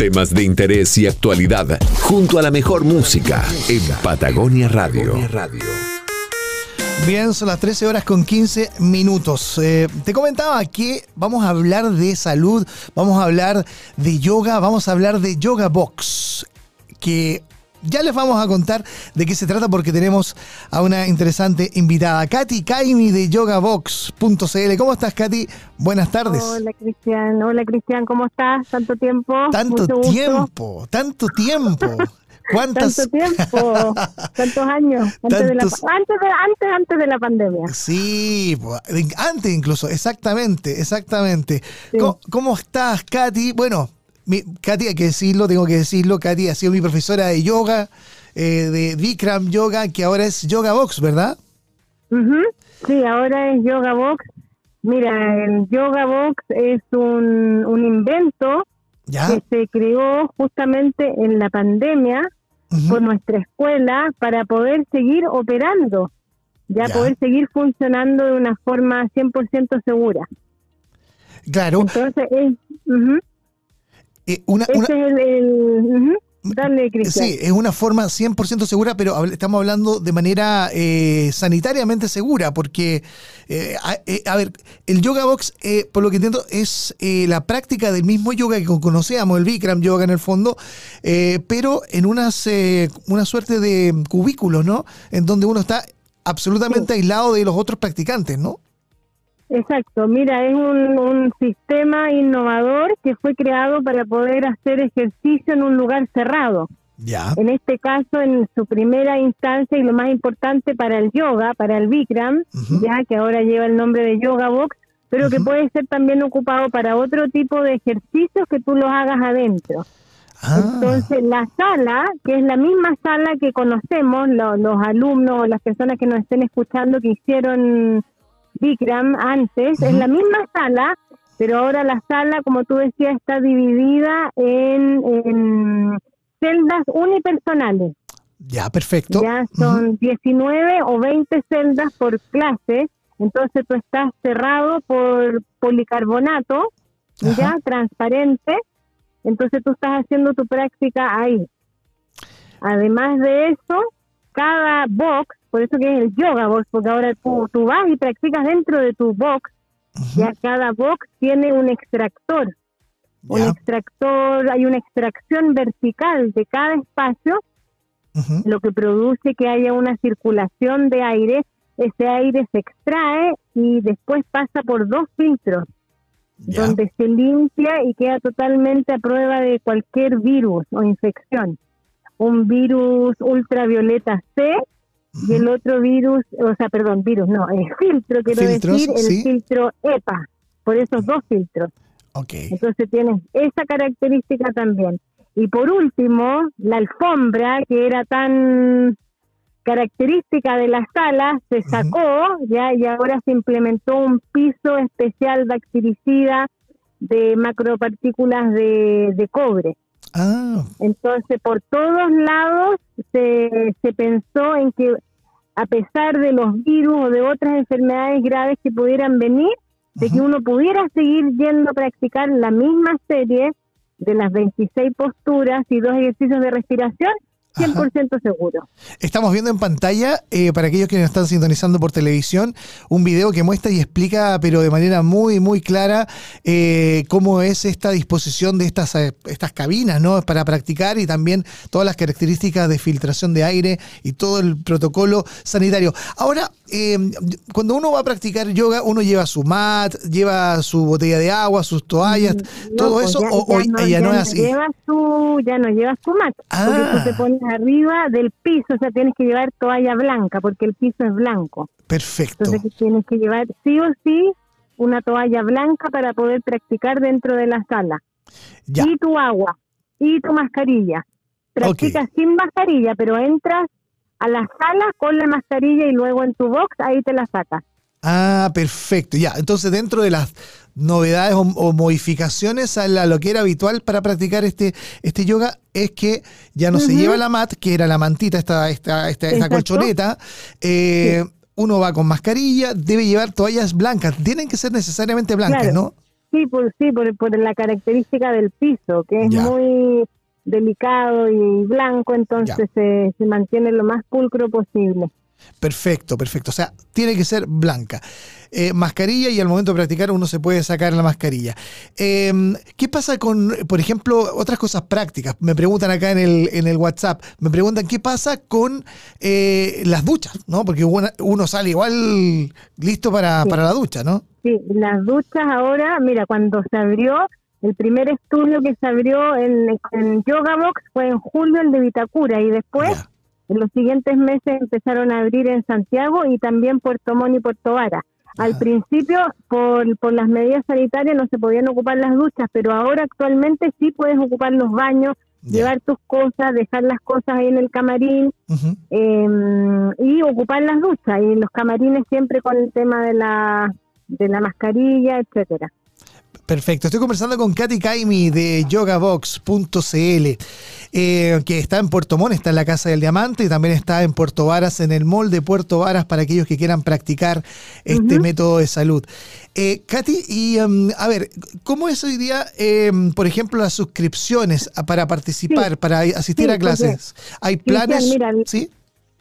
Temas de interés y actualidad junto a la mejor música en Patagonia Radio. Bien, son las 13 horas con 15 minutos. Eh, te comentaba que vamos a hablar de salud, vamos a hablar de yoga, vamos a hablar de Yoga Box, que ya les vamos a contar de qué se trata porque tenemos a una interesante invitada, Katy Kaimi de yogabox.cl. ¿Cómo estás, Katy? Buenas tardes. Hola, Cristian. Hola, Cristian. ¿Cómo estás? Tanto tiempo. Tanto tiempo, tanto tiempo. ¿Cuántas? Tanto tiempo, tantos años, antes, De la, antes, antes, de la pandemia. Sí, antes incluso, exactamente, exactamente. ¿Cómo, estás, Katy? Bueno, mi, Katy, hay que decirlo, tengo que decirlo, Katy ha sido mi profesora de yoga, eh, de Vikram Yoga, que ahora es Yoga Box, ¿verdad? Sí, ahora es Yoga Box. Mira, el Yoga Box es un, un invento que se creó justamente en la pandemia por nuestra escuela para poder seguir operando, ya, poder seguir funcionando de una forma 100% segura. Claro. Entonces, es, eh, una, es el, Dale, Cristian. Sí, es una forma 100% segura, pero estamos hablando de manera eh, sanitariamente segura, porque, eh, a, ver, el Yoga Box, por lo que entiendo, es la práctica del mismo yoga que conocíamos, el Bikram Yoga en el fondo, pero en unas, una suerte de cubículo, ¿no? En donde uno está absolutamente aislado de los otros practicantes, ¿no? Exacto, mira, es un, sistema innovador que fue creado para poder hacer ejercicio en un lugar cerrado. Ya. En este caso, en su primera instancia y lo más importante para el yoga, para el Bikram, ya que ahora lleva el nombre de Yoga Box, pero que puede ser también ocupado para otro tipo de ejercicios que tú los hagas adentro. Ah. Entonces, la sala, que es la misma sala que conocemos, los alumnos o las personas que nos estén escuchando que hicieron Bikram antes, es la misma sala, pero ahora la sala, como tú decías, está dividida en, celdas unipersonales. Ya, perfecto. Ya son 19 o 20 celdas por clase, entonces tú estás cerrado por policarbonato, ya, transparente, entonces tú estás haciendo tu práctica ahí. Además de eso, cada box por eso que es el yoga box, porque ahora tú, vas y practicas dentro de tu box, ya cada box tiene un extractor. Un extractor, hay una extracción vertical de cada espacio, lo que produce que haya una circulación de aire. Ese aire se extrae y después pasa por dos filtros, donde se limpia y queda totalmente a prueba de cualquier virus o infección. Un virus ultravioleta C y el otro virus, o sea, perdón, virus, no, el filtro, quiero decir, el filtro EPA, por esos dos filtros. Okay. Entonces tienes esa característica también. Y por último, la alfombra, que era tan característica de la sala, se sacó ya y ahora se implementó un piso especial bactericida de macropartículas de, de cobre. Ah. Entonces, por todos lados se, se pensó en que a pesar de los virus o de otras enfermedades graves que pudieran venir, de que uno pudiera seguir yendo a practicar la misma serie de las 26 posturas y dos ejercicios de respiración 100% seguro. Estamos viendo en pantalla, eh, para aquellos que nos están sintonizando por televisión, un video que muestra y explica, pero de manera muy, muy clara, eh, cómo es esta disposición de estas, eh, estas cabinas, ¿no? Para practicar y también todas las características de filtración de aire y todo el protocolo sanitario. Ahora, cuando uno va a practicar yoga, uno lleva su mat, lleva su botella de agua, sus toallas, mm, todo pues eso, o, ya, no, es así. ya no llevas tu mat, porque tú te ah. pones arriba del piso, o sea, tienes que llevar toalla blanca porque el piso es blanco. Perfecto. Entonces tienes que llevar sí o sí una toalla blanca para poder practicar dentro de la sala. Y tu agua, y tu mascarilla. Practicas sin mascarilla, pero entras a la sala con la mascarilla y luego en tu box ahí te la sacas. Ah, perfecto. Ya, entonces dentro de las novedades o, modificaciones a, lo que era habitual para practicar este, este yoga es que ya no se lleva la mat, que era la mantita, esta, esta, esta, colchoneta. Eh, uno va con mascarilla, debe llevar toallas blancas. Tienen que ser necesariamente blancas, ¿no? sí, por, sí por, por la característica del piso, que es Ya. muy delicado y blanco, entonces se, se mantiene lo más pulcro posible. Perfecto, perfecto. O sea, tiene que ser blanca. Eh, mascarilla y al momento de practicar uno se puede sacar la mascarilla. Eh, ¿Qué pasa con, por ejemplo, otras cosas prácticas? Me preguntan acá en el, en el WhatsApp, me preguntan qué pasa con eh, las duchas, ¿no? Porque uno, uno sale igual listo para, Sí. para la ducha, ¿no? Sí, las duchas ahora, mira, cuando se abrió, el primer estudio que se abrió en, en Yoga Box fue en julio el de Vitacura y después en los siguientes meses empezaron a abrir en Santiago y también Puerto Montt y Puerto Vara. Al principio, por, por las medidas sanitarias, no se podían ocupar las duchas, pero ahora actualmente sí puedes ocupar los baños, llevar tus cosas, dejar las cosas ahí en el camarín eh, y ocupar las duchas. Y los camarines siempre con el tema de la, de la mascarilla, etcétera. Perfecto. Estoy conversando con Katy Kaimi de yogabox.cl, eh, que está en Puerto Montt, está en la Casa del Diamante y también está en Puerto Varas, en el mall de Puerto Varas, para aquellos que quieran practicar este método de salud. Eh, Katy, y em, a ver, ¿cómo es hoy día, em, por ejemplo, las suscripciones para participar, Sí. para asistir Sí, a clases? ¿Hay planes? mira, ¿Sí?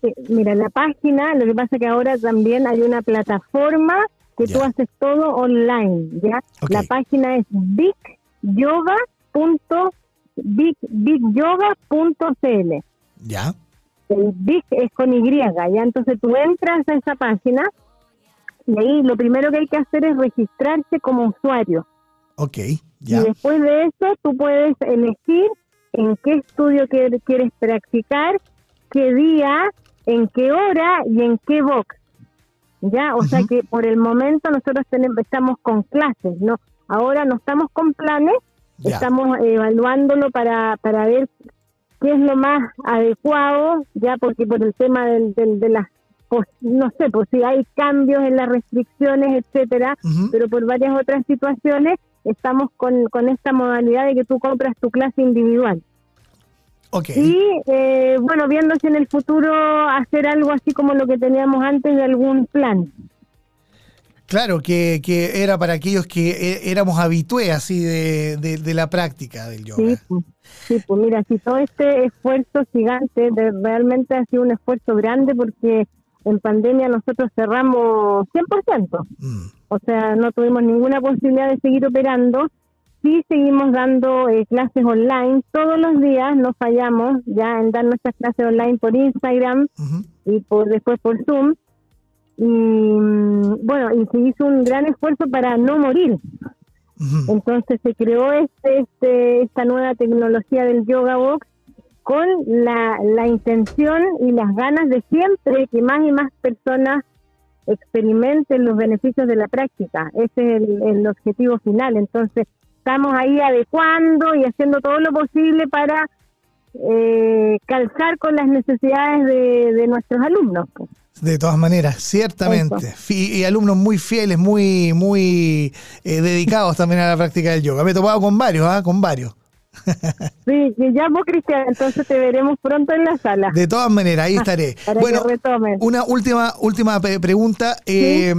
Sí, mira, la página, lo que pasa que ahora también hay una plataforma que Ya. tú haces todo online, ¿ya? La página es bigyoga.cl big, bigyoga.cl Ya. El big es con Y, ¿ya? Entonces tú entras a esa página y ahí lo primero que hay que hacer es registrarse como usuario. Ok. Y después de eso tú puedes elegir en qué estudio que- quieres practicar, qué día, en qué hora y en qué box. Ya, o sea que por el momento nosotros tenemos, estamos con clases, ¿no? Ahora no estamos con planes, Ya. estamos evaluándolo para, para ver qué es lo más adecuado, ya porque por el tema del, del- de las, no sé, pues si hay cambios en las restricciones, etcétera, pero por varias otras situaciones estamos con, con esta modalidad de que tú compras tu clase individual. Y eh, bueno, viendo si en el futuro hacer algo así como lo que teníamos antes de algún plan. Claro, que, que era para aquellos que eh, éramos habitués así de, de- de la práctica del yoga. Sí, pues, sí, pues mira, si todo este esfuerzo gigante, de- realmente ha sido un esfuerzo grande porque en pandemia nosotros cerramos 100%. Mm, o sea, no tuvimos ninguna posibilidad de seguir operando. Sí seguimos dando eh, clases online todos los días, no fallamos ya en dar nuestras clases online por Instagram y por después por Zoom. Y mm, bueno, y se hizo un gran esfuerzo para no morir. Entonces se creó este, este esta nueva tecnología del Yoga Box con la, la intención y las ganas de siempre que más y más personas experimenten los beneficios de la práctica. Ese es el, el objetivo final. Entonces estamos ahí adecuando y haciendo todo lo posible para eh, calzar con las necesidades de, de nuestros alumnos. pues. De todas maneras, ciertamente. Y alumnos muy fieles, muy, muy eh, dedicados también a la práctica del yoga. Me he topado con varios, ¿ah? Con varios. Sí, vos, Cristian, entonces te veremos pronto en la sala De todas maneras, ahí estaré. para bueno, que una última, última pregunta. Eh,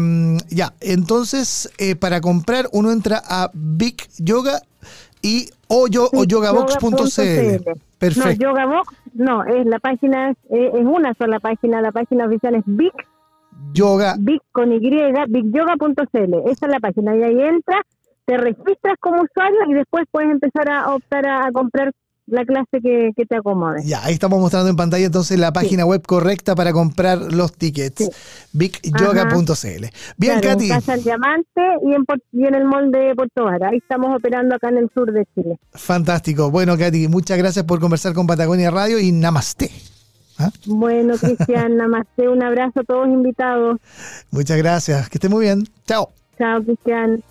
Ya, entonces, eh, para comprar, uno entra a Big Yoga y o, yo, o Sí, yogabox.cl. yoga.cl. Perfecto. No, Yogabox, no, es la página, es, es una sola página, la página oficial es Big, Yoga. Big con Y, bigyoga.cl, esa es la página, y ahí entra, te registras como usuario y después puedes empezar a optar a, a comprar la clase que, que te acomode. Ya, ahí estamos mostrando en pantalla entonces la página web correcta para comprar los tickets. Sí. Bigyoga.cl. Bien, Claro, Katy. En Casa del Diamante y en, y en el mall de Puerto Vara, ahí estamos operando acá en el sur de Chile. Fantástico. Bueno, Katy, muchas gracias por conversar con Patagonia Radio y namaste. ¿Ah? Bueno, Cristian, namaste, un abrazo a todos invitados. Muchas gracias. Que esté muy bien. Chao. Chao, Cristian.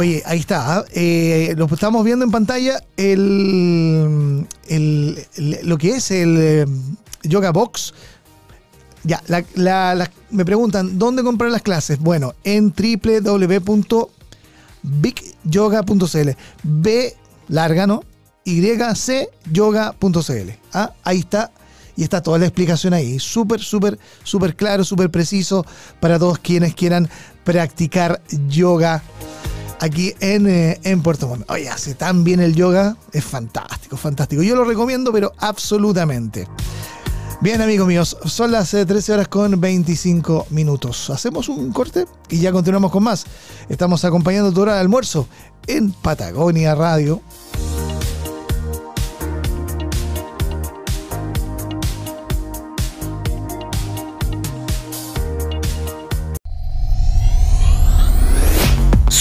Oye, ahí está. ¿ah? Eh, lo estamos viendo en pantalla el, el- lo que es el eh, Yoga Box. Ya, me preguntan, ¿dónde comprar las clases? Bueno, en www.bigyoga.cl. B larga, ¿no? YC yoga.cl. ¿ah? Ahí está. Y está toda la explicación ahí. Súper, súper, súper claro, súper preciso para todos quienes quieran practicar yoga aquí en, eh, en Puerto Montt. Oye, hace tan bien el yoga, es fantástico, fantástico. Yo lo recomiendo, pero absolutamente. Bien, amigos míos, son las 13 eh, horas con 25 minutos. Hacemos un corte y ya continuamos con más. Estamos acompañando tu hora de almuerzo en Patagonia Radio.